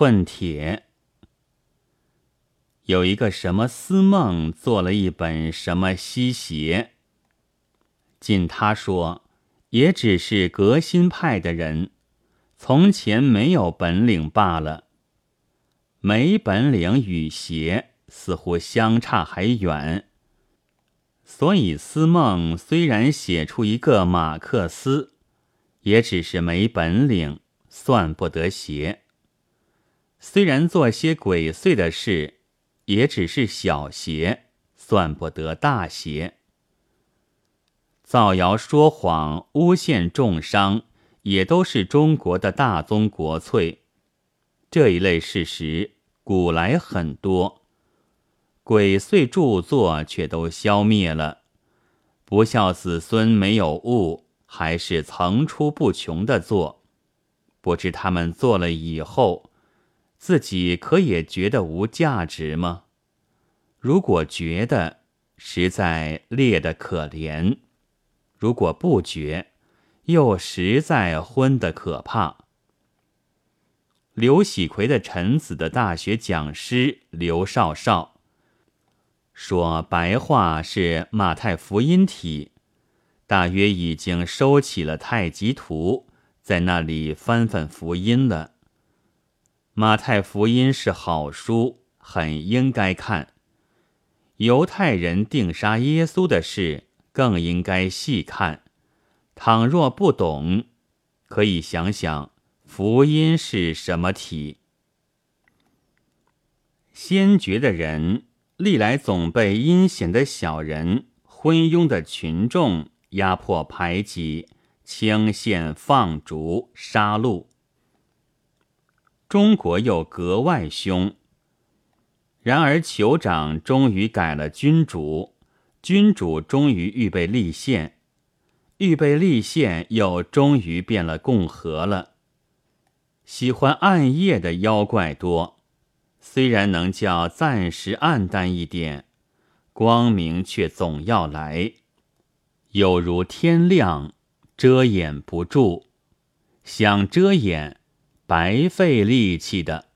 寸铁。有一个什么思梦做了一本什么西邪，尽他说，也只是革新派的人，从前没有本领罢了。没本领与邪似乎相差还远，所以思梦虽然写出一个马克思，也只是没本领，算不得邪。虽然做些鬼祟的事。也只是小邪，算不得大邪。造谣说谎、诬陷重伤，也都是中国的大宗国粹。这一类事实古来很多，鬼祟著作却都消灭了。不孝子孙没有误，还是层出不穷的做。不知他们做了以后。自己可也觉得无价值吗？如果觉得，实在烈得可怜；如果不觉，又实在昏得可怕。刘喜奎的臣子的大学讲师刘少少说：“白话是马太福音体，大约已经收起了太极图，在那里翻翻福音了。”马太福音是好书，很应该看。犹太人定杀耶稣的事，更应该细看。倘若不懂，可以想想福音是什么体。先觉的人，历来总被阴险的小人、昏庸的群众压迫排挤、枪陷放逐、杀戮。中国又格外凶。然而酋长终于改了君主，君主终于预备立宪，预备立宪又终于变了共和了。喜欢暗夜的妖怪多，虽然能叫暂时暗淡一点，光明却总要来，有如天亮，遮掩不住，想遮掩。白费力气的。